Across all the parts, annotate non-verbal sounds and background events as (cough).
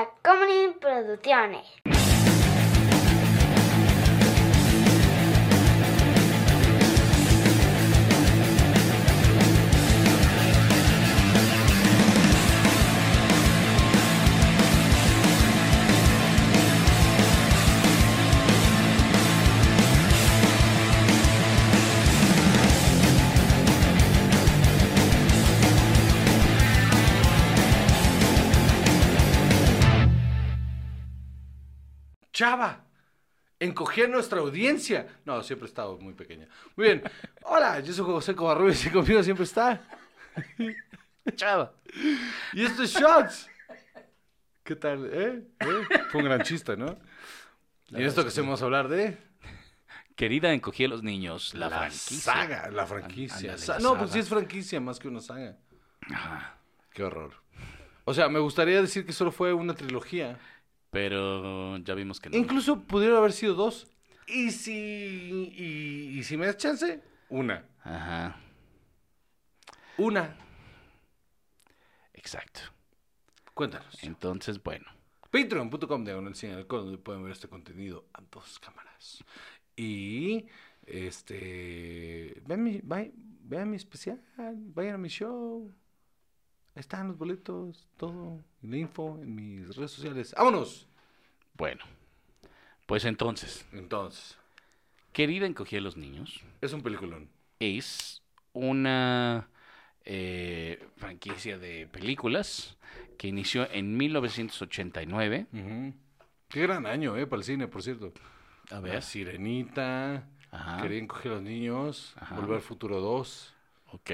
Tacomunin Producciones. Chava, encogía nuestra audiencia. No, siempre he estado muy pequeña. Muy bien. Hola, yo soy José Covarrubias y conmigo siempre está. (laughs) Chava. Y esto es Shots. ¿Qué tal? ¿Eh? ¿Eh? Fue un gran chiste, ¿no? Y en esto que hacemos hablar de Querida encogí a los niños, la, la franquicia. saga, la franquicia. No, pues sí es franquicia más que una saga. Qué horror. O sea, me gustaría decir que solo fue una trilogía. Pero ya vimos que no. Incluso pudieron haber sido dos. Y si, y, y si me das chance, una. Ajá, Una. exacto. Cuéntanos. Entonces, bueno. Patreon.com diagonal sin alcohol, donde pueden ver este contenido a dos cámaras. Y este vean mi, vean mi especial, vayan a mi show. Ahí están los boletos, todo, la info en mis redes sociales. ¡Vámonos! Bueno. Pues entonces, Entonces, Querida encogí a los niños es un peliculón. es una eh, franquicia de películas que inició en 1989. Ujú. Qué gran año, ¿eh? Para el cine, por cierto. A La ver. Sirenita, Ajá. Querían coger a los niños, Ajá. Volver al Futuro 2. Ok.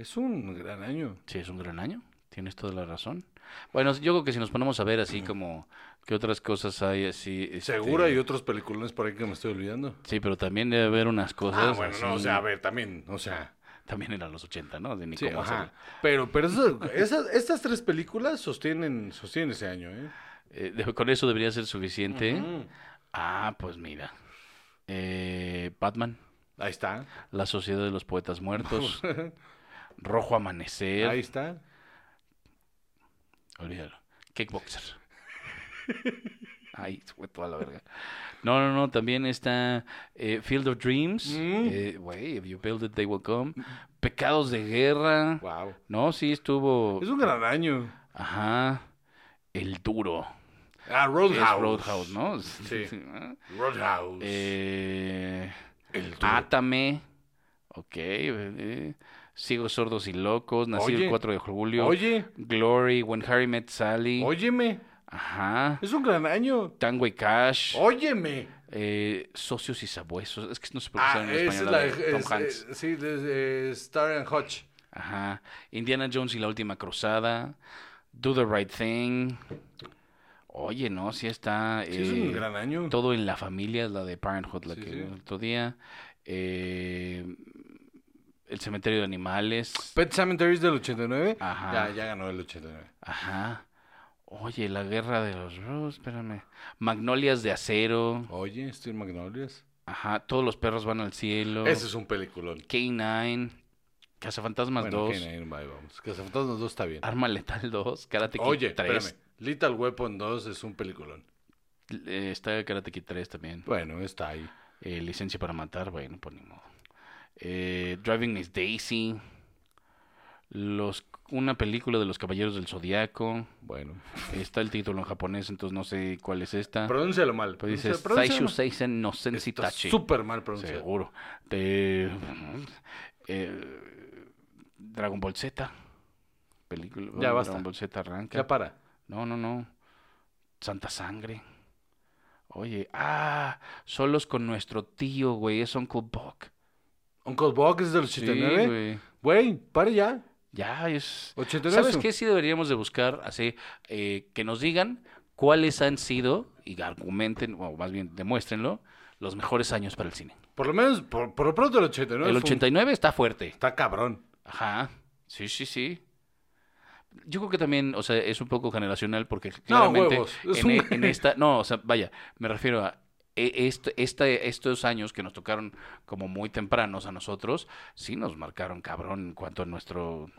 Es un gran año. Sí, es un gran año. Tienes toda la razón. Bueno, yo creo que si nos ponemos a ver así como qué otras cosas hay así. este, Seguro hay otros peliculones por ahí que me estoy olvidando. Sí, pero también debe haber unas cosas. Ah, bueno, no, o sea, a ver, también, o sea, También eran los 80, ¿no? De sí, ajá. Pero, pero eso- esas, estas tres películas sostienen, sostienen ese año, ¿eh? Eh, de- con eso debería ser suficiente. Ah, pues mira. Eh, Batman, Ahí está. La Sociedad de los Poetas Muertos, (laughs) Rojo Amanecer. Ahí está. Olvídalo. Kickboxer. Ay, fue toda la verga. No, no, no, también está eh, Field of Dreams. Mm. eh, Güey, if you build it, they will come. Pecados de Guerra. Wow. No, sí estuvo. Es un gran año. Ajá. El duro. Ah, Roadhouse. Roadhouse, ¿no? Sí. (laughs) Roadhouse. Eh, El duro. Átame. Ok. Eh, Ciegos, sordos y locos. Nací Oye. el 4 de julio. Oye, Glory. When Harry Met Sally. óyeme. Ajá. Es un gran año. Tango y Cash. Óyeme. eh, socios y sabuesos. Es que no sé por qué Ah, en esa es español. la de, Tom es, Hanks. eh, sí, de, eh, Star and Hutch. Ajá. Indiana Jones y la última cruzada. Do the right thing. Oye, no, sí está. Sí, es eh, un gran año. Todo en la familia, la de Parenthood, la Sí, que sí. el otro día. Eh, el cementerio de animales. Pet Cemetery es del 89. Ajá. Ya, ya ganó el 89. Ajá. Oye, la guerra de los Rose, espérame. Magnolias de acero. Oye, Steel Magnolias. Ajá. Todos los perros van al cielo. Ese es un peliculón. K9. Cazafantasmas Bueno, 2. K-9, ahí vamos. Cazafantasmas 2 está bien. Arma Letal 2. Karate Kid Oye, 3. espérame. Little Weapon 2 es un peliculón. Eh, está Karate Kid 3 también. Bueno, está ahí. Eh, Licencia para matar, bueno, por ni modo. Eh, Driving Miss Daisy. Los, una película de los Caballeros del Zodiaco. Bueno. Está el título en japonés, entonces no sé cuál es esta. Pronúncialo mal. Pero dice Pronuncia- pronúncialo Saishu mal. Seisen no Sensi Tachi. súper mal pronunciado. Seguro. De, eh, Dragon Ball Z. Película. Ya basta. Dragon Ball Z arranca. Ya para. No, no, no. Santa Sangre. Oye, ah, solos con nuestro tío, güey, es Uncle Buck. Uncle Buck es del Sí, 89. güey. Güey, pare ya. Ya es. 89. ¿Sabes qué? Sí deberíamos de buscar así, eh, que nos digan cuáles han sido, y argumenten, o más bien demuéstrenlo, los mejores años para el cine. Por lo menos, por, por lo pronto el 89. el fue un- 89 está fuerte. Está cabrón. Ajá. Sí, sí, sí. Yo creo que también, o sea, es un poco generacional porque No, claramente huevos, es en, un- e- en esta, no, o sea, vaya, me refiero a este, este- estos años que nos tocaron como muy tempranos a nosotros, sí nos marcaron cabrón en cuanto a nuestro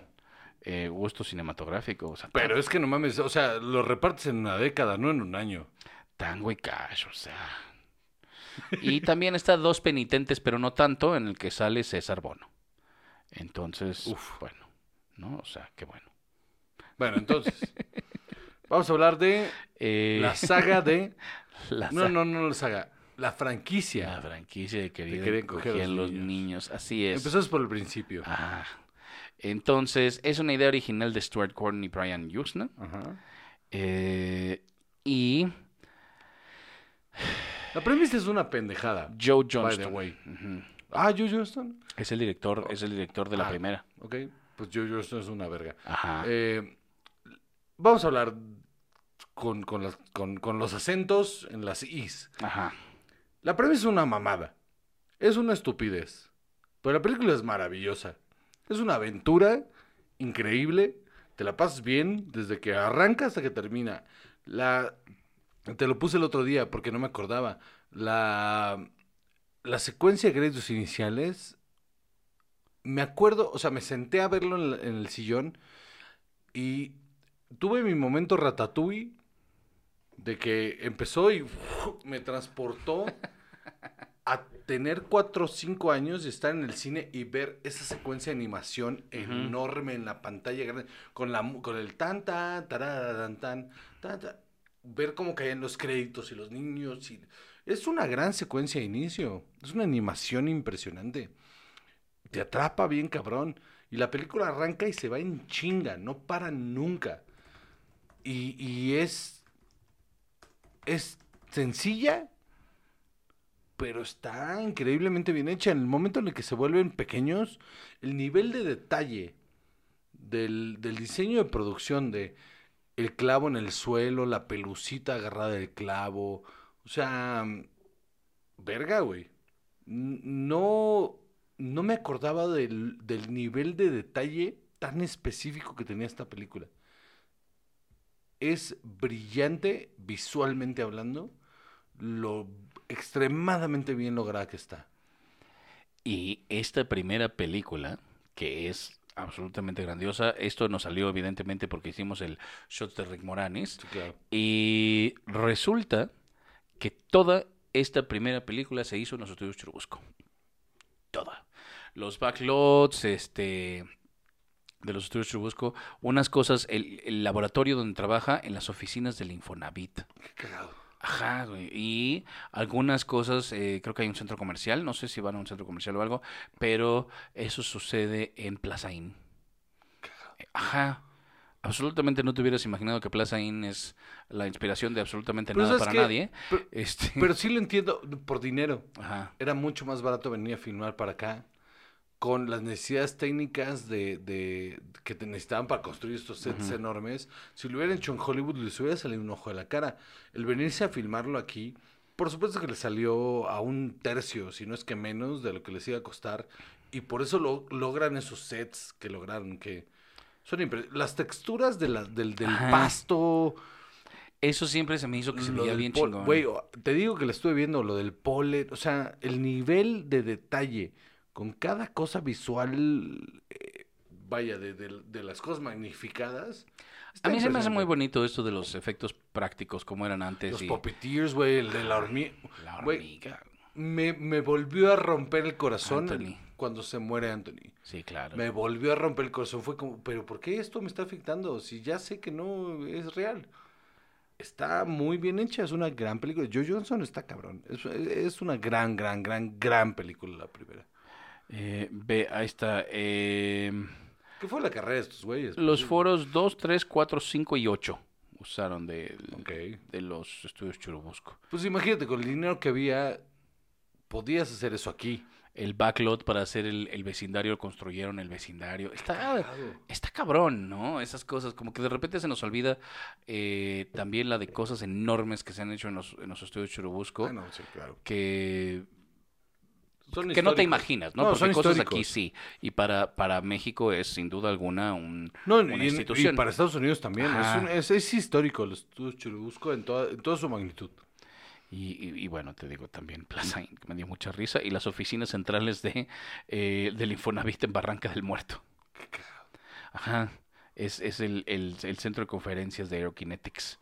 eh, gusto cinematográfico. O sea, Pero es que no mames, o sea, lo repartes en una década, no en un año. Tango y Cash, o sea. Y también está Dos Penitentes, pero no tanto, en el que sale César Bono. Entonces, Uf. bueno, ¿no? O sea, qué bueno. Bueno, entonces, (laughs) vamos a hablar de Eh, la saga de... (laughs) la No, sa- no, no la saga, la franquicia. La franquicia de querían coger coger los niños. niños. Así es. Empezamos por el principio. Ah. Entonces, es una idea original de Stuart Gordon y Brian Usna. Ajá. eh, y La premisa es una pendejada. Joe By the Johnston. way. Ujú. Ah, Joe Johnston. Es el director, es el director de la Ah. primera. Ok, pues Joe Johnston es una verga. Ajá. Eh, vamos a hablar con, con las- con- con los acentos en las is. Ajá. La premisa es una mamada. Es una estupidez. Pero la película es maravillosa. Es una aventura increíble. Te la pasas bien desde que arranca hasta que termina. La... Te lo puse el otro día porque no me acordaba. La, la secuencia de créditos iniciales. Me acuerdo, o sea, me senté a verlo en, la- en el sillón y tuve mi momento ratatouille de que empezó y me transportó a tener cuatro o cinco años y estar en el cine y ver esa secuencia de animación enorme en la pantalla grande con la con el tan tan tan tan tan, ver cómo caían los créditos y los niños y es una gran secuencia de inicio es una animación impresionante. Te atrapa bien cabrón y la película arranca y se va en chinga no para nunca y, y es es sencilla pero está increíblemente bien hecha. En el momento en el que se vuelven pequeños, el nivel de detalle del, del diseño de producción de el clavo en el suelo, la pelucita agarrada del clavo, o sea, verga, güey. No, no me acordaba del, del nivel de detalle tan específico que tenía esta película. Es brillante visualmente hablando lo extremadamente bien lograda que está. Y esta primera película, que es absolutamente grandiosa, esto nos salió evidentemente porque hicimos el shot de Rick Moranis. Sí, claro. Y resulta que toda esta primera película se hizo en los estudios Churubusco. Toda. Los backlots, este de los estudios Churubusco, unas cosas, el, el laboratorio donde trabaja en las oficinas del Infonavit. Qué cagado. Ajá, güey. Y algunas cosas, eh, creo que hay un centro comercial, no sé si van a un centro comercial o algo, pero eso sucede en Plaza Inn. Eh, Ajá. Absolutamente no te hubieras imaginado que Plaza Inn es la inspiración de absolutamente Pero nada ¿sabes para nadie. Pero, Este, pero sí lo entiendo por dinero. Ajá. Era mucho más barato venir a filmar para acá con las necesidades técnicas de, de- que te necesitaban para construir estos sets enormes. Si lo hubieran hecho en Hollywood, les hubiera salido un ojo de la cara. El venirse a filmarlo aquí, por supuesto que le salió a un tercio, si no es que menos, de lo que les iba a costar. Y por eso lo, logran esos sets que lograron, que son Las texturas de la- del, del pasto, Eso siempre se me hizo que se veía bien chingón. Güey, te digo que le estuve viendo lo del polen, o sea, el nivel de detalle con cada cosa visual, eh, vaya, de, de- de las cosas magnificadas. está a mí se me hace muy bonito esto de los efectos prácticos como eran antes. Los y puppeteers, güey, el de la hormiga. la Güey, hormiga. Me, me volvió a romper el corazón Anthony. cuando se muere Anthony. Sí, claro. Me volvió a romper el corazón. Fue como, pero ¿por qué esto me está afectando? Si ya sé que no es real. Está muy bien hecha, es una gran película. Joe Johnson está cabrón. Es, es una gran, gran, gran, gran película la primera. Eh, ve, ahí está. eh, ¿Qué fue la carrera de estos güeyes? los foros 2, 3, 4, 5 y 8 usaron de, Ok. de los estudios Churubusco. Pues imagínate, con el dinero que había, podías hacer eso aquí. El backlot para hacer el, el vecindario, construyeron el vecindario. Está, está cabrón, ¿no? Esas cosas, como que de repente se nos olvida eh, también la de cosas enormes que se han hecho en los, en los estudios Churubusco, Ah, no, sí, claro. que, Son que no te imaginas, ¿no? No, Porque son cosas históricos. aquí sí. Y para, para México es sin duda alguna un, No, una y, institución. y para Estados Unidos también. Es, un- es, es histórico el estudio Churubusco en toda, en toda su magnitud. Y, y- y bueno, te digo también Plaza que me dio mucha risa, y las oficinas centrales de, eh, del Infonavit en Barranca del Muerto. Ajá. Es, es el, el- el centro de conferencias de Aerokinetics.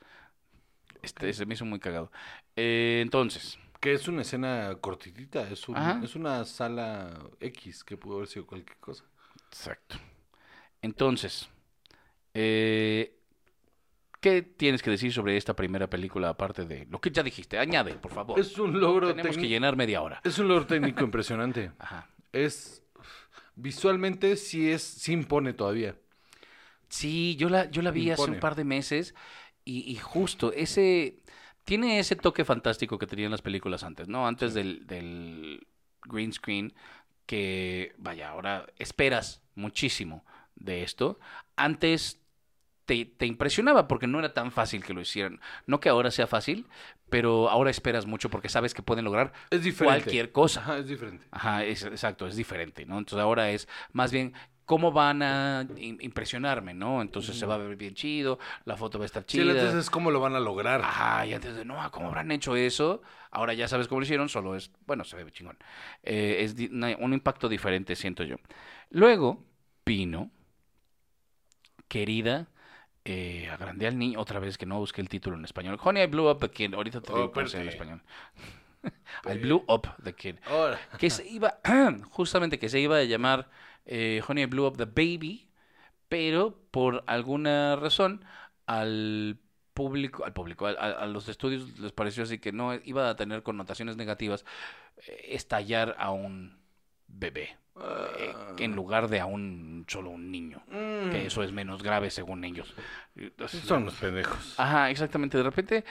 Este, se me hizo muy cagado. Eh, entonces, Que es una escena cortitita, es, un- es una sala X que pudo haber sido cualquier cosa. exacto. Entonces, eh, ¿qué tienes que decir sobre esta primera película aparte de lo que ya dijiste? Añade, por favor. Es un logro Tenemos que técnico. llenar media hora. Es un logro (laughs) técnico impresionante. Ajá. Es visualmente sí es sí impone todavía. Sí, yo la, yo la vi hace un par de meses y, y justo ese tiene ese toque fantástico que tenían las películas antes, ¿no? Antes del, del green screen, que vaya, ahora esperas muchísimo de esto. Antes te, te impresionaba porque no era tan fácil que lo hicieran. No que ahora sea fácil, pero ahora esperas mucho porque sabes que pueden lograr Es cualquier cosa. Ajá, es diferente. Ajá, es, exacto, es diferente, ¿no? Entonces ahora es más bien cómo van a im- impresionarme, ¿no? Entonces se va a ver bien chido, la foto va a estar Sí, chida. entonces es cómo lo van a lograr. Ajá, y antes de, no, ¿cómo habrán hecho eso? Ahora ya sabes cómo lo hicieron, solo es, bueno, se ve chingón. Eh, es un impacto diferente, siento yo. Luego vino, querida, eh, agrandé al niño, otra vez que no busqué el título en español. Honey, I Blew Up the Kid. Ahorita te Oh, digo cómo se llama en español. (laughs) I Blew Up the Kid que se iba, (clears throat) justamente que se iba a llamar eh, Honey Blew Up the Baby, pero por alguna razón al público, al público, a, los estudios les pareció así que no iba a tener connotaciones negativas eh, estallar a un bebé eh, en lugar de a un solo un niño, mm, que eso es menos grave según ellos. Son los pendejos. Ajá, exactamente. De repente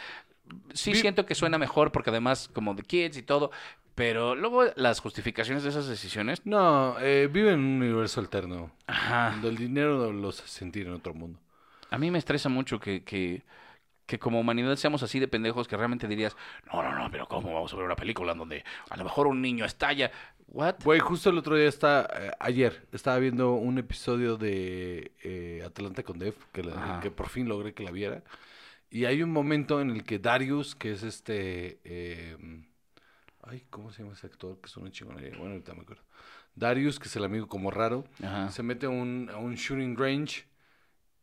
sí siento que suena mejor porque además como de kids y todo, pero luego las justificaciones de esas decisiones, No, eh, vive en un universo alterno. ajá, Donde el dinero los hace sentir en otro mundo. a mí me estresa mucho que, que, que como humanidad seamos así de pendejos que realmente dirías, no, no, no, pero ¿cómo vamos a ver una película en donde a lo mejor un niño estalla? ¿What? Güey, justo el otro día está, eh, ayer, estaba viendo un episodio de eh, Atlanta con Def, que, la- que por fin logré que la viera. Y hay un momento en el que Darius, que es este... ay, ¿cómo se llama ese actor? Que es una chingonería. Bueno, ahorita me acuerdo. Darius, que es el amigo como raro, Ajá. se mete a un, a un shooting range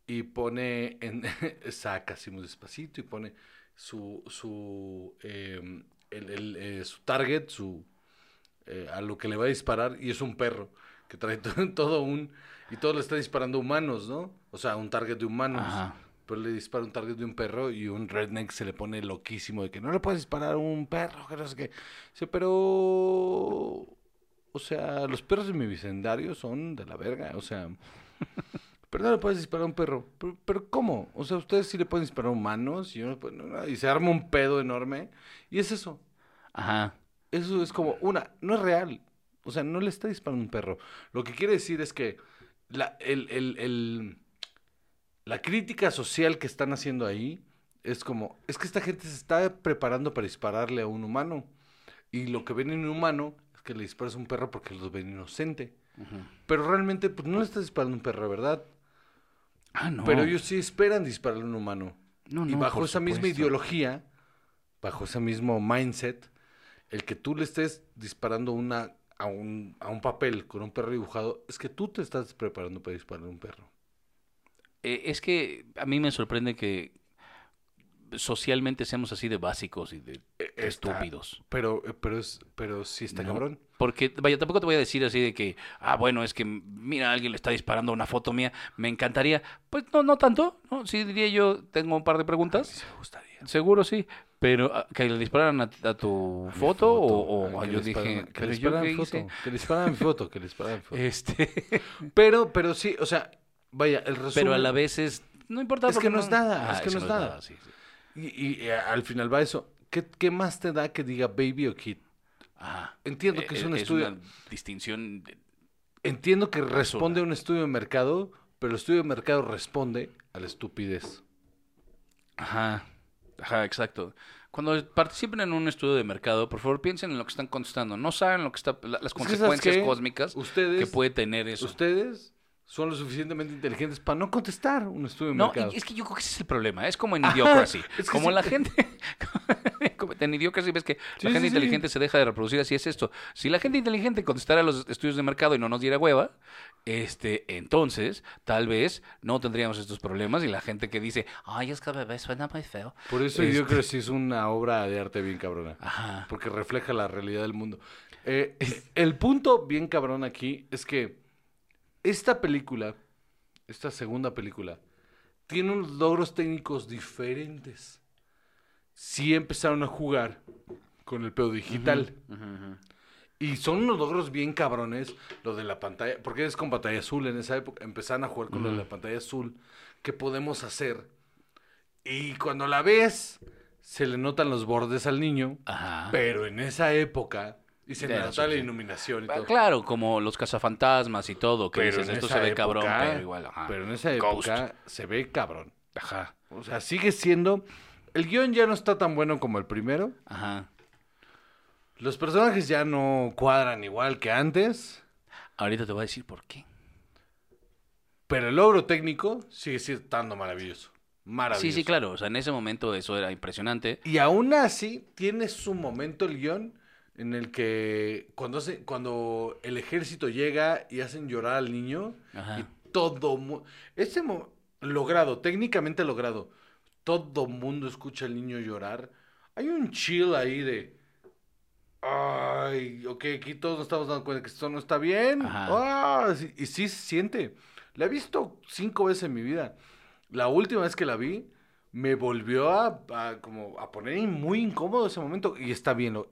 y pone en (laughs) saca así muy despacito y pone su su eh, el, el, eh, su target su eh, a lo que le va a disparar y es un perro que trae (laughs) todo, todo un y todo le está disparando humanos no o sea un target de humanos Ajá. Pero le dispara un target de un perro y un redneck se le pone loquísimo de que no le puedes disparar a un perro que no sé qué Dice, pero o sea, los perros de mi vecindario son de la verga, o sea, (laughs) pero no le puedes disparar a un perro. Pero, pero ¿cómo? O sea, ustedes sí le pueden disparar a humanos y, yo y se arma un pedo enorme. Y es eso. Ajá. Eso es como, una, no es real. O sea, no le está disparando a un perro. Lo que quiere decir es que la, el, el- el- la crítica social que están haciendo ahí es como, es que esta gente se está preparando para dispararle a un humano. Y lo que ven en un humano es que le disparas a un perro porque los ven inocente. Pero realmente, pues no le estás disparando a un perro, ¿verdad? Ah, no. Pero ellos sí esperan dispararle a un humano. No, y no, bajo por esa misma ideología, bajo ese mismo mindset, el que tú le estés disparando una, a, un, a un papel con un perro dibujado, es que tú te estás preparando para dispararle a un perro. Eh, es que a mí me sorprende que socialmente seamos así de básicos y de está- estúpidos. Pero, pero, es, pero sí está No. cabrón. Porque, vaya, tampoco te voy a decir así de que, ah, bueno, es que, mira, alguien le está disparando una foto mía, me encantaría. Pues no, no tanto, ¿no? Sí diría yo, tengo un par de preguntas. Gustaría. Seguro sí, pero ah, que le dispararan a, a tu A foto, o, yo dije, que le dispararan foto. Que le dispararan foto, que le dispararan mi foto. (laughs) Este, Pero, pero sí, o sea, vaya, el resumen... pero a la vez es, no importa. Es que no es nada, Ah, es que no es nada. sí, sí. Y, y, eh, al final va eso. ¿Qué, ¿Qué más te da que diga baby o kid? Ajá. Entiendo que Eh, es un es estudio... una distinción de- Entiendo que responde a un estudio de mercado, pero el estudio de mercado responde a la estupidez. Ajá, ajá, exacto. Cuando participen en un estudio de mercado, por favor piensen en lo que están contestando. No saben lo que está, la- las que, ¿sabes consecuencias cósmicas Ustedes, que puede tener eso. ustedes son lo suficientemente inteligentes para no contestar un estudio de No, mercado. y es que yo creo que ese es el problema. Es como en Idiocracy. (laughs) es que como sí. la gente. (laughs) como en Idiocracy ves que Sí, la gente sí, inteligente se deja de reproducir. Así es esto. Si la gente inteligente contestara los estudios de mercado y no nos diera hueva, este, entonces, tal vez no tendríamos estos problemas y la gente que dice, ay, es que bebé suena muy feo. Por eso Este- es una obra de arte bien cabrona. Ajá. Porque refleja la realidad del mundo. Eh, el punto bien cabrón aquí es que esta película, esta segunda película, tiene unos logros técnicos diferentes. Sí empezaron a jugar con el pedo digital. Y son unos logros bien cabrones, lo de la pantalla, porque es con pantalla azul en esa época, empezaron a jugar con lo de la pantalla azul, ¿qué podemos hacer? Y cuando la ves, se le notan los bordes al niño, Ajá. pero en esa época, y se nota la iluminación y todo. Claro, como los cazafantasmas y todo, que Pero dices, en esto se ve cabrón, pero igual, ajá. Pero en esa Ghost. época se ve cabrón. Ajá, O sea, sigue siendo... El guion ya no está tan bueno como el primero. ajá. Los personajes ya no cuadran igual que antes. Ahorita te voy a decir por qué. Pero el logro técnico sigue siendo estando maravilloso. Maravilloso. Sí, sí, claro. O sea, en ese momento eso era impresionante. Y aún así, tiene su momento el guion en el que cuando, hace, cuando el ejército llega y hacen llorar al niño Ajá. y todo... Ese logrado, técnicamente logrado, todo mundo escucha al niño llorar. Hay un chill ahí de... Ay, ok, aquí todos nos estamos dando cuenta que esto no está bien. Ajá. Ah, y sí se siente. La he visto cinco veces en mi vida. La última vez que la vi, me volvió a, a como a poner muy incómodo ese momento. Y está bien, lo,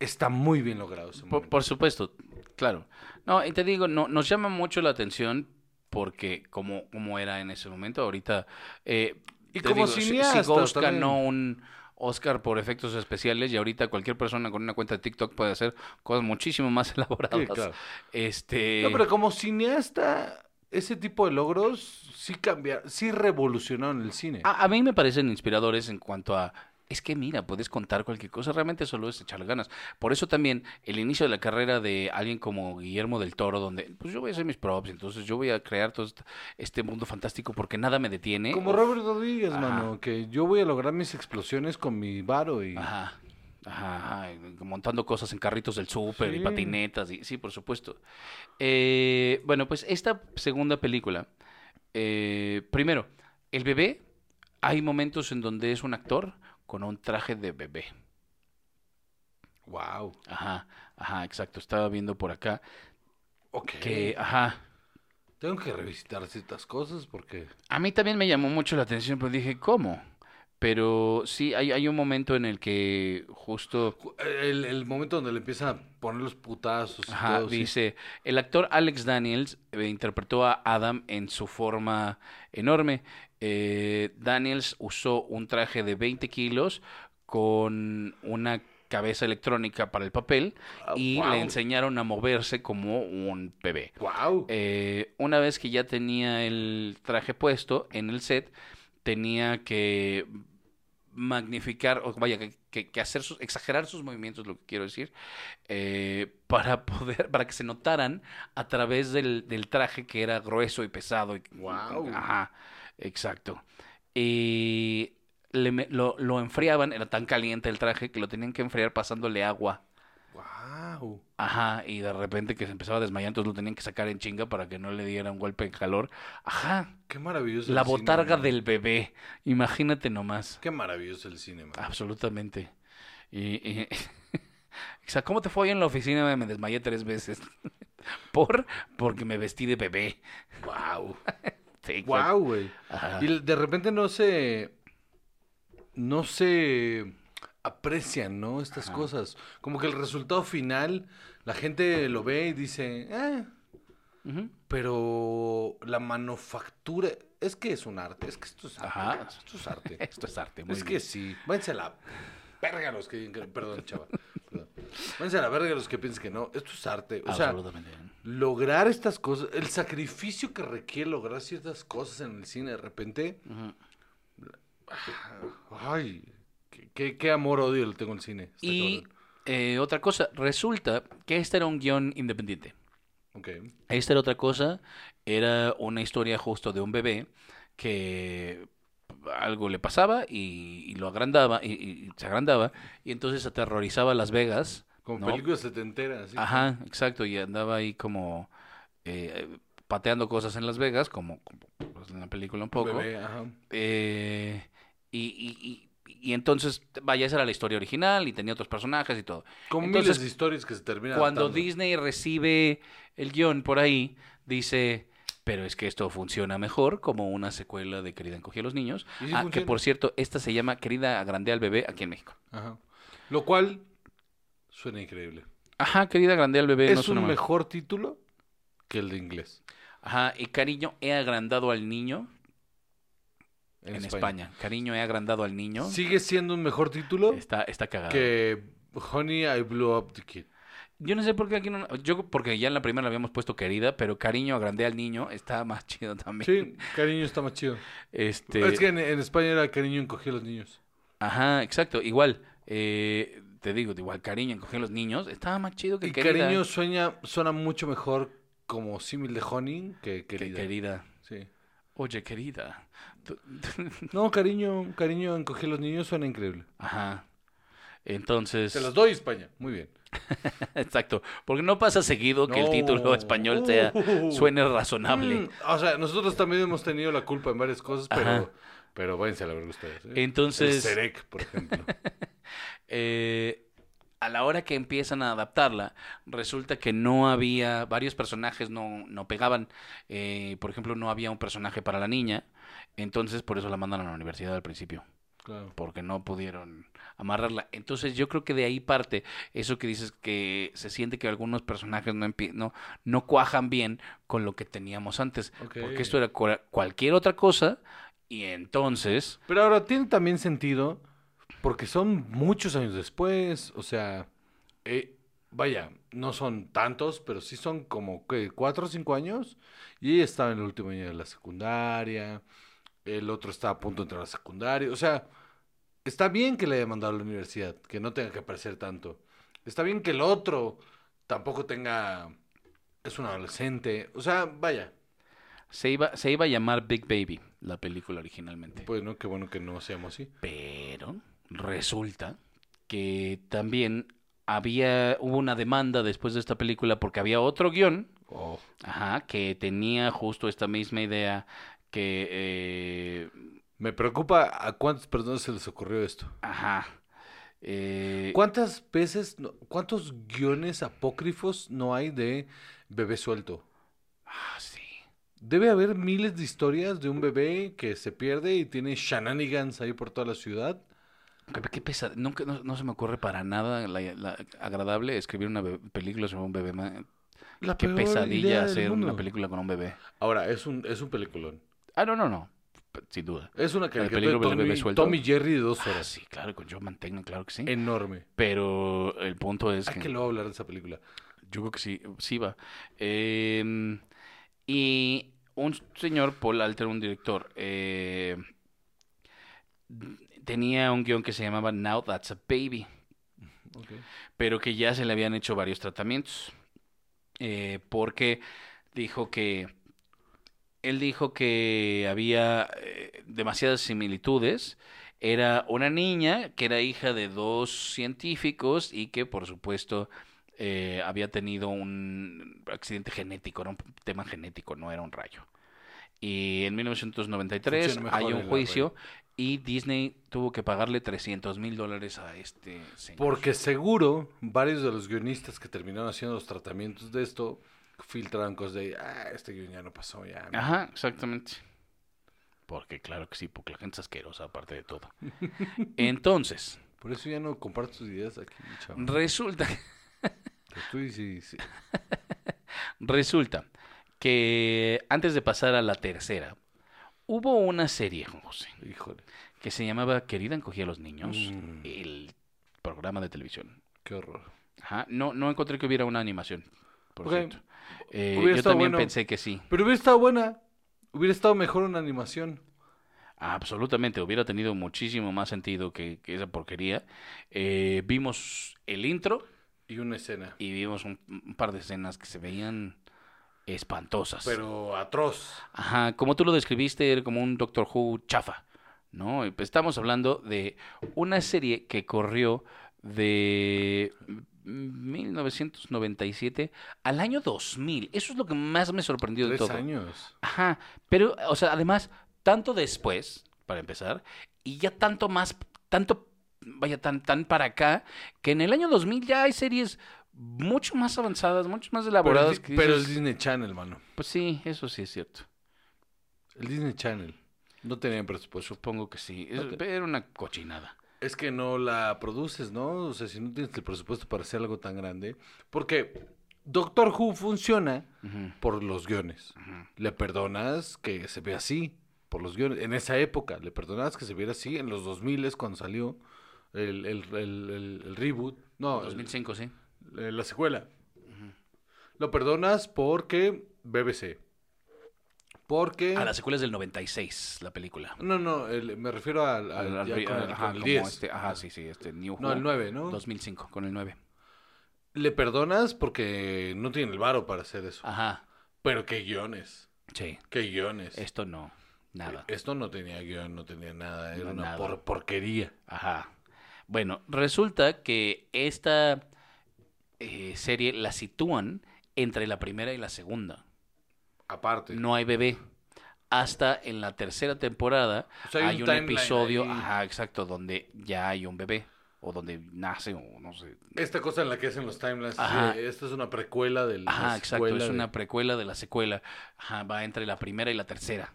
está muy bien logrado ese Por, por supuesto, claro. No, y te digo, no, nos llama mucho la atención porque como, como era en ese momento, ahorita... eh, Y como si- si, cineasta Ghost también. ganó un Oscar por efectos especiales y ahorita cualquier persona con una cuenta de TikTok puede hacer cosas muchísimo más (laughs) elaboradas. Sí, claro. Este... No, pero como cineasta, ese tipo de logros sí cambia, sí revolucionaron el cine. A, a mí me parecen inspiradores en cuanto a... Es que mira, puedes contar cualquier cosa, realmente solo es echarle ganas. Por eso también el inicio de la carrera de alguien como Guillermo del Toro, donde pues yo voy a hacer mis props, entonces yo voy a crear todo este, este mundo fantástico porque nada me detiene. Como Uf, Robert Rodríguez, Ajá. mano, que yo voy a lograr mis explosiones con mi varo y... Ajá. Ajá, montando cosas en carritos del súper y patinetas, y, sí, por supuesto. Eh, bueno, pues esta segunda película, eh, primero, el bebé, hay momentos en donde es un actor con un traje de bebé. Wow. Ajá, ajá, exacto. Estaba viendo por acá Ok. que, ajá. Tengo que revisitar ciertas cosas porque... A mí también me llamó mucho la atención, pero dije, ¿cómo? Pero sí, hay, hay un momento en el que justo... El, el momento donde le empiezan a poner los putazos y Ajá, todo, sí. dice, el actor Alex Daniels eh, interpretó a Adam en su forma enorme. Eh, Daniels usó un traje de 20 kilos con una cabeza electrónica para el papel Ah, y le enseñaron a moverse como un bebé. Wow. Eh, una vez que ya tenía el traje puesto en el set, tenía que magnificar, o vaya, que, hacer sus, exagerar sus movimientos, lo que quiero decir, eh, para poder, para que se notaran a través del, del traje que era grueso y pesado. Y, Guau. Ajá, exacto. Y le lo, lo enfriaban, era tan caliente el traje que lo tenían que enfriar pasándole agua. Ajá, y de repente que se empezaba a desmayar, entonces lo tenían que sacar en chinga para que no le diera un golpe en calor. Ajá, Qué maravilloso la el cine, botarga del bebé, imagínate nomás. Qué maravilloso el cine, man. Absolutamente. Y, y- (laughs) o sea, ¿cómo te fue hoy en la oficina? Me desmayé tres veces. (laughs) Por, porque me vestí de bebé. Wow. (laughs) Wow, güey. Y de repente no se. No se aprecian, ¿no? Estas Ajá. cosas. Como que el resultado final, la gente lo ve y dice, eh, pero la manufactura. Es que es un arte, es que esto es arte. Ajá. Esto es arte. (laughs) Esto es arte, muy es bien. que sí. Váyanse a la verga los que. Perdón, chava. Perdón. Váyanse a la verga los que piensan que no. Esto es arte. O sea, lograr estas cosas, el sacrificio que requiere lograr ciertas cosas en el cine de repente. Ujú. Ay, qué, qué- qué amor odio le tengo al cine. Y eh, otra cosa, resulta que este era un guion independiente. Ok. Esta era otra cosa, era una historia justo de un bebé que algo le pasaba y, y lo agrandaba y, y se agrandaba y entonces aterrorizaba Las Vegas. Como ¿no? película setentera, así. Ajá, exacto, y andaba ahí como eh, pateando cosas en Las Vegas, como, como, pues, en la película un poco. Bebé, ajá. Eh, y, y, y- entonces, vaya, esa era la historia original y tenía otros personajes y todo. Como Entonces, miles de historias que se terminan Cuando adaptando. Disney recibe el guion por ahí, dice, pero es que esto funciona mejor como una secuela de Querida encogí a los niños. Sí Ah, que por cierto, esta se llama Querida agrandé al bebé aquí en México. Ajá. Lo cual suena increíble. Ajá, Querida agrandé al bebé. no es suena un mal. mejor título que el de inglés. Ajá, y cariño, he agrandado al niño En, en, España. España. Cariño, he agrandado al niño. Sigue siendo un mejor título Está, está cagado. que Honey, I Blew Up the Kid. Yo no sé por qué aquí no... Yo porque ya en la primera le habíamos puesto querida, pero cariño, agrandé al niño, está más chido también. Sí, cariño está más chido. Este... Es que en, en España era cariño encogía a los niños. Ajá, exacto. Igual, eh, te digo, igual cariño encogí a los niños, estaba más chido que Y querida. cariño sueña, suena mucho mejor como símil de Honey que que querida. querida. Sí. Oye, querida. (laughs) No, cariño, cariño encogía a los niños suena increíble. Ajá. Entonces, Se los doy España. Muy bien. (laughs) exacto, porque no pasa seguido que el título español sea Uh. suene razonable. Mm, o sea, nosotros también hemos tenido la culpa en varias cosas, pero, Ajá. pero váyanse a la verga ustedes. ¿eh? Entonces- El Cerec, por ejemplo. (laughs) Eh, a la hora que empiezan a adaptarla, resulta que no había, varios personajes no, no pegaban. Eh, por ejemplo, no había un personaje para la niña, entonces por eso la mandan a la universidad al principio. Claro. porque no pudieron amarrarla. Entonces yo creo que de ahí parte eso que dices que se siente que algunos personajes no, no, no cuajan bien con lo que teníamos antes. Porque esto era cua- cualquier otra cosa y entonces... Pero ahora tiene también sentido porque son muchos años después, o sea, eh, vaya, no son tantos, pero sí son como ¿qué? cuatro o cinco años y ella estaba en el último año de la secundaria, el otro estaba a punto de entrar a secundaria, o sea, está bien que le haya mandado a la universidad, que no tenga que aparecer tanto, está bien que el otro tampoco tenga, es un adolescente, o sea, vaya, Se iba, se iba a llamar Big Baby, la película originalmente. pues no, qué bueno que no seamos así. Pero resulta que también había, hubo una demanda después de esta película porque había otro guion Oh, Ajá, que tenía justo esta misma idea que... eh, me preocupa a cuántas personas se les ocurrió esto. ajá. eh, ¿Cuántas veces, cuántos guiones apócrifos no hay de bebé suelto? ah, sí. Debe haber miles de historias de un bebé que se pierde y tiene shenanigans ahí por toda la ciudad. Qué, qué pesa- nunca, no, no se me ocurre para nada la, la- agradable escribir una película sobre un bebé. La Qué pesadilla hacer una película con un bebé. Ahora, es un, es un peliculón. Ah, no, no, no. Sin duda. Es una ¿El caricatura de Tommy, suelto? Tommy Jerry de dos Ah, horas. sí, claro, con Joe Mantegna, claro que sí. Enorme. Pero el punto es Hay que... que luego hablar de esa película. Yo creo que sí, sí va. Eh, y un señor, Paul Alter, un director, eh, tenía un guion que se llamaba Now That's a Baby, pero que ya se le habían hecho varios tratamientos. Eh, porque dijo que. Él dijo que había eh, demasiadas similitudes. Era una niña que era hija de dos científicos y que, por supuesto, eh, había tenido un accidente genético, era un tema genético, no era un rayo. Y en 1993 Funciona mejor hay un juicio y Disney tuvo que pagarle 300 mil dólares a este señor. Porque seguro varios de los guionistas que terminaron haciendo los tratamientos de esto filtraron cosas de, ah, este guion ya no pasó, ya. no". Ajá, exactamente. Porque claro que sí, porque la gente es asquerosa aparte de todo. (laughs) Entonces, Por eso ya no comparto tus ideas aquí, chavo. resulta, Que (laughs) tú y sí, sí. resulta que antes de pasar a la tercera, hubo una serie, José, Híjole, que se llamaba Querida encogía a los niños, Mm. el programa de televisión. qué horror. Ajá, no, no encontré que hubiera una animación, por Ok. cierto. Eh, yo también bueno. pensé que sí. Pero hubiera estado buena. Hubiera estado mejor una animación. Absolutamente, hubiera tenido muchísimo más sentido que, que esa porquería. Eh, vimos el intro Y una escena. y vimos un, un par de escenas que se veían espantosas. Pero atroz. Ajá, como tú lo describiste, era como un Doctor Who chafa, ¿no? Pues, Estamos hablando de una serie que corrió de 1997 al año 2000. Eso es lo que más me sorprendió de todo. años. Ajá, pero, o sea, además, tanto después, para empezar, y ya tanto más, tanto, vaya, tan, tan para acá, que en el año 2000 ya hay series mucho más avanzadas, mucho más Pero, elaboradas. el, que pero el dices, Disney Channel, mano. Pues sí, eso sí es cierto. El Disney Channel. No tenían presupuesto. Supongo que sí. Es-. Era una cochinada. Es que no la produces, ¿no? O sea, si no tienes el presupuesto para hacer algo tan grande. Porque Doctor Who funciona por los guiones. Le perdonas que se vea así, por los guiones. En esa época, le perdonas que se viera así. En los 2000 es cuando salió el, el, el, el- reboot. No, el- 2005, sí. eh, la secuela. Lo perdonas porque BBC. Porque... A las secuelas del 96, la película. No, no, el- me refiero al, al- Al- con ajá, con el como 10. este- ajá, sí, sí, este New No, el 9, ¿no? 2005, con el 9. Le perdonas porque no tiene el varo para hacer eso. Ajá, Pero qué guiones. sí. Qué guiones. Esto no, nada. Esto no tenía guion, no tenía nada. Era No, una nada. por- porquería. Ajá. Bueno, resulta que esta eh, serie la sitúan entre la primera y la segunda. Aparte. No hay bebé. Hasta en la tercera temporada O sea, hay hay, un episodio, ahí. ajá, exacto, donde ya hay un bebé. O donde nace, o no sé. Esta cosa en la que hacen los timelines. Ajá. sí, esta es una precuela del. Ajá, la exacto. secuela Es de- una precuela de la secuela. Ajá, va entre la primera y la tercera.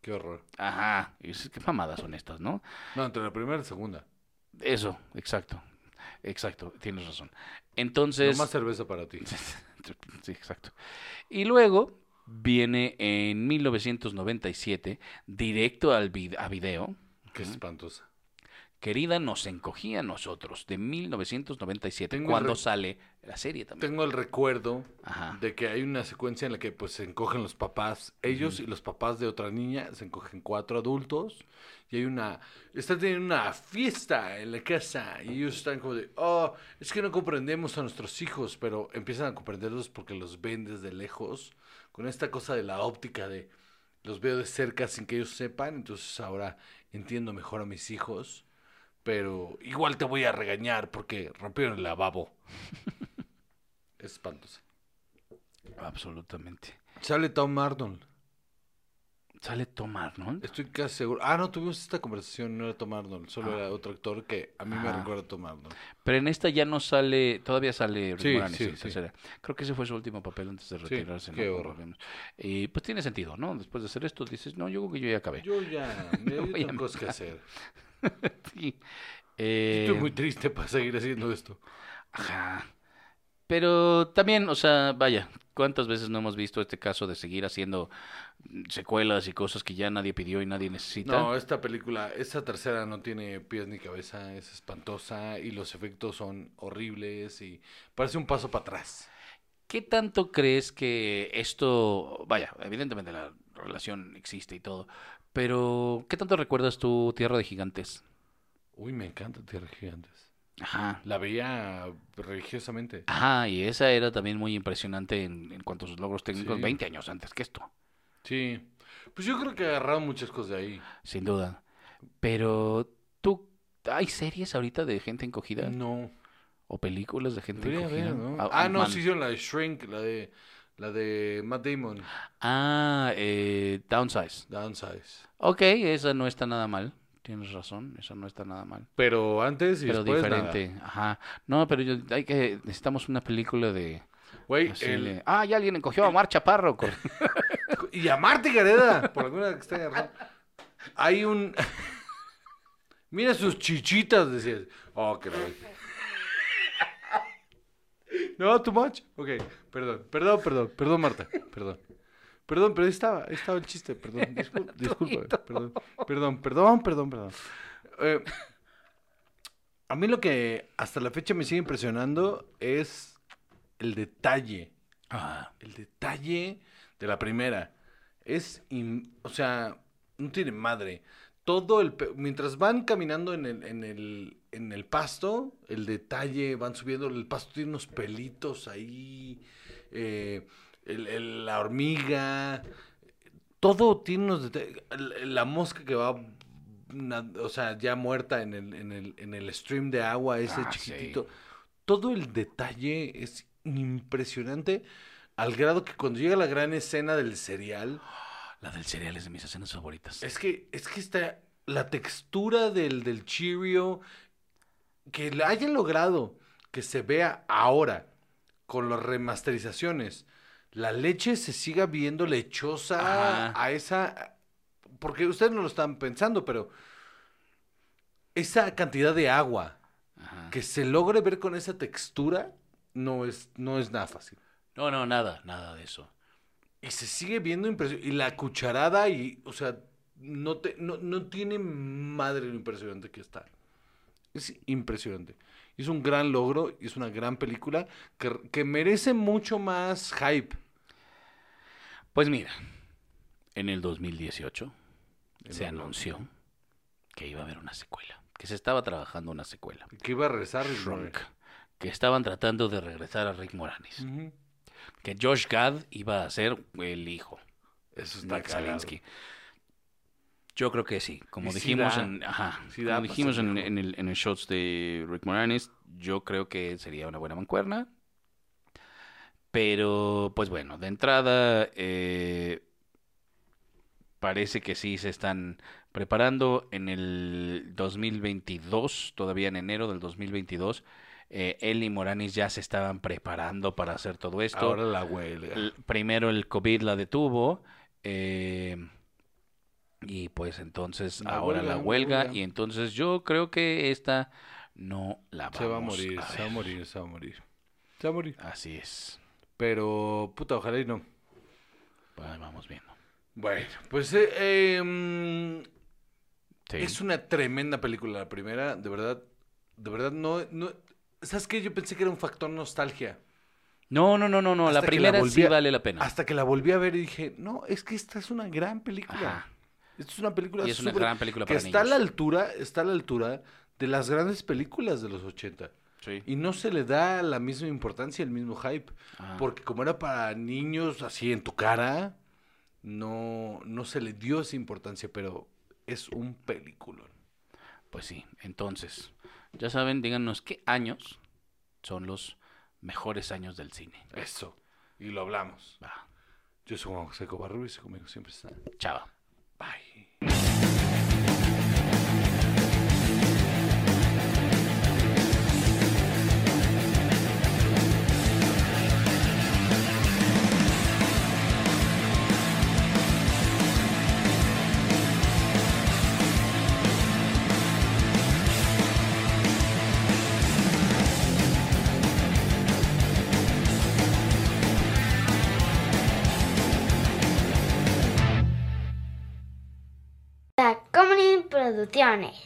Qué horror. Ajá. Y dices, qué mamadas son estas, ¿no? No, entre la primera y la segunda. Eso, exacto. Exacto, tienes razón. No Entonces. más cerveza para ti. (laughs) Sí, exacto. Y luego viene en 1997, directo al vid- a video, Qué espantosa. Querida nos encogía a nosotros, de 1997, Tengo cuando sale la serie también. Tengo el recuerdo Ajá. de que hay una secuencia en la que pues se encogen los papás, ellos y los papás de otra niña, se encogen cuatro adultos y hay una, están teniendo una fiesta en la casa y ellos están como de, oh, es que no comprendemos a nuestros hijos, pero empiezan a comprenderlos porque los ven desde lejos, con esta cosa de la óptica de, los veo de cerca sin que ellos sepan, entonces ahora entiendo mejor a mis hijos. Pero igual te voy a regañar porque rompieron el lavabo. (laughs) es espantoso. Absolutamente. Sale Tom Arnold. Sale Tom Arnold. Estoy casi seguro. Ah, no, tuvimos esta conversación. No era Tom Arnold. Solo Ah. era otro actor que a mí me Ajá. recuerda a Tom Arnold. Pero en esta ya no sale, todavía sale Sí, Moranis sí. Creo que ese fue su último papel antes de retirarse. qué ¿no? Horror. Y pues tiene sentido, ¿no? Después de hacer esto dices, no, yo creo que yo ya acabé. Yo ya. (laughs) Me No tengo cosas que hacer. (laughs) Sí. Eh, Estoy muy triste para seguir haciendo esto. Ajá. Pero también, o sea, vaya, ¿cuántas veces no hemos visto este caso de seguir haciendo secuelas y cosas que ya nadie pidió y nadie necesita? No, esta película, esta tercera no tiene pies ni cabeza. Es espantosa y los efectos son horribles y parece un paso para atrás. ¿Qué tanto crees que esto, vaya, evidentemente la relación existe y todo, pero ¿qué tanto recuerdas tu Tierra de Gigantes? Uy, me encanta Tierra de Gigantes. Ajá. La veía religiosamente. Ajá, y esa era también muy impresionante en, en cuanto a sus logros técnicos, Sí. 20 años antes que esto, Sí. Pues yo creo que agarraron muchas cosas de ahí. sin duda. Pero tú, ¿hay series ahorita de gente encogida? No. ¿O películas de gente Debería encogida? haber, ¿no? Ah, Ah, no, sí hicieron la de Shrink, la de, la de Matt Damon, Ah, eh, Downsize. Downsize. Ok, esa no está nada mal. Tienes razón, esa no está nada mal. Pero antes y pero después diferente. Ajá. No, pero yo, hay que necesitamos una película de. Güey, el- Ah, ya alguien encogió a Mar Chaparro. con- (laughs) y a Marta Gareda, por alguna extraña razón. Hay un... (laughs) Mira sus chichitas, decías. Oh, qué raro. (laughs) No, too much. Ok, perdón, perdón, perdón, perdón, Marta, perdón. Perdón, pero ahí estaba, ahí estaba el chiste, perdón, (laughs) discul- disculpa, perdón, perdón, perdón, perdón, perdón. Eh, a mí lo que hasta la fecha me sigue impresionando es el detalle. Ah, el detalle de la primera. Es, in- o sea, no tiene madre. Todo el, mientras van caminando en el, en el, en el pasto, el detalle, van subiendo, el pasto tiene unos pelitos ahí, eh, el- el- la hormiga, todo tiene unos detalles, la mosca que va, o sea, ya muerta en el, en el, en el stream de agua, ese Ah, sí. chiquitito. todo el detalle es impresionante al grado que cuando llega la gran escena del cereal, La del cereal es de mis escenas favoritas. es que, es que está la textura del, del Cheerio, que hayan logrado que se vea ahora con las remasterizaciones, la leche se siga viendo lechosa Ajá. a esa... Porque ustedes no lo están pensando, pero esa cantidad de agua Ajá. que se logre ver con esa textura no es, no es nada fácil. No, no, nada, nada de eso. Y se sigue viendo impresionante. Y la cucharada, y, o sea, no, te, no, no tiene madre lo impresionante que está. Es impresionante. Es un gran logro y es una gran película que, que merece mucho más hype. Pues mira, en el 2018 En se anunció que iba a haber una secuela, que se estaba trabajando una secuela. Que iba a regresar Shrunk, que estaban tratando de regresar a Rick Moranis, que Josh Gad iba a ser el hijo Eso está. Yo creo que sí, como sí dijimos da. en, ajá, Sí da como dijimos en, en el, en el shots de Rick Moranis, yo creo que sería una buena mancuerna. Pero, pues bueno, de entrada, eh, parece que sí se están preparando en el 2022, todavía en enero del 2022. Eh, él y Moranis ya se estaban preparando para hacer todo esto. Ahora la huelga. El- primero el COVID la detuvo. eh, y pues entonces La ahora huelga, la huelga. huelga. Y entonces yo creo que esta no la vamos Se va a morir, se va a morir, se va a morir. Se va a morir. Así es. Pero, puta, ojalá y no. Vamos viendo. Bueno, pues eh, eh, mm, Sí. Es una tremenda película la primera, de verdad, de verdad no, no, ¿sabes qué? Yo pensé que era un factor nostalgia. No, no, no, no, no. La que primera volví sí a- vale la pena. Hasta que la volví a ver y dije, no, es que esta es una gran película. Ajá. Esta es una película Y es una gran película que para está a la altura, está a la altura de las grandes películas de los 80. Sí. Y no se le da la misma importancia, el mismo hype. Ajá. Porque como era para niños así en tu cara, no, no se le dio esa importancia, pero es un peliculón. Pues sí. Entonces, ya saben, díganos qué años son los mejores años del cine. Eso. Y lo hablamos. Va. Yo soy Juan José Covarrubias y conmigo siempre está. Chao. Bye. Tacomunin Producciones.